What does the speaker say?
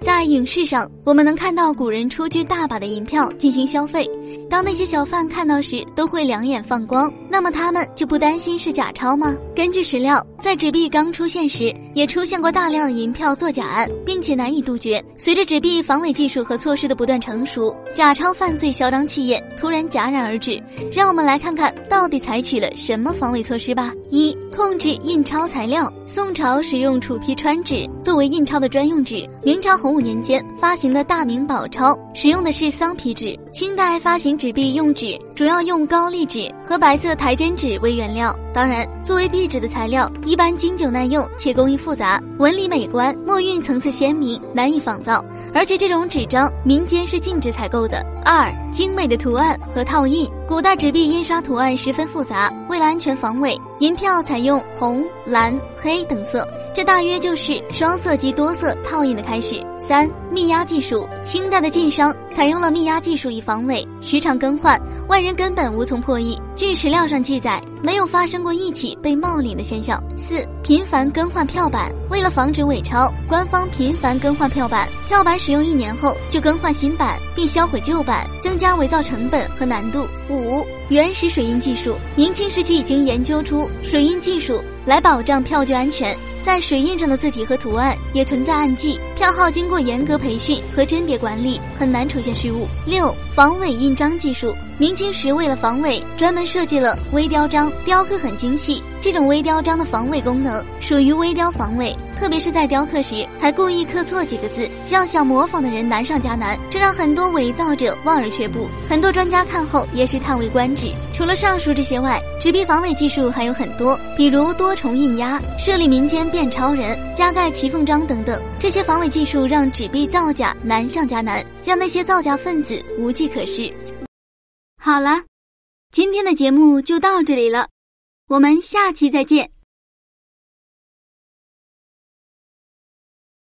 在影视上，我们能看到古人出具大把的银票进行消费。当那些小贩看到时，都会两眼放光。那么他们就不担心是假钞吗？根据史料，在纸币刚出现时，也出现过大量银票作假案，并且难以杜绝。随着纸币防伪技术和措施的不断成熟，假钞犯罪嚣张气焰突然戛然而止。让我们来看看到底采取了什么防伪措施吧。一、控制印钞材料。宋朝使用楚皮川纸作为印钞的专用纸。明朝洪武年间发行的大明宝钞使用的是桑皮纸。清代发行。纸币用纸主要用高丽纸和白色台笺纸为原料，当然，作为壁纸的材料一般经久耐用且工艺复杂，纹理美观，墨韵层次鲜明，难以仿造。而且这种纸张民间是禁止采购的。二、精美的图案和套印。古代纸币印刷图案十分复杂，为了安全防伪，银票采用红、蓝、黑等色。这大约就是双色及多色套印的开始。三、密压技术，清代的晋商采用了密压技术以防伪，时常更换，外人根本无从破译。据史料上记载，没有发生过一起被冒领的现象。四、频繁更换票版，为了防止伪钞，官方频繁更换票版，票版使用一年后就更换新版，并销毁旧版，增加伪造成本和难度。五、原始水印技术，明清时期已经研究出水印技术。来保障票据安全，在水印上的字体和图案也存在暗记，票号经过严格培训和甄别管理，很难出现失误。六、防伪印章技术，明清时为了防伪，专门设计了微雕章，雕刻很精细。这种微雕章的防伪功能属于微雕防伪，特别是在雕刻时还故意刻错几个字，让想模仿的人难上加难，这让很多伪造者望而却步。很多专家看后也是叹为观止。除了上述这些外，纸币防伪技术还有很多，比如多重印压、设立民间变钞人、加盖骑缝章等等。这些防伪技术让纸币造假难上加难，让那些造假分子无计可施。好了，今天的节目就到这里了。我们下期再见。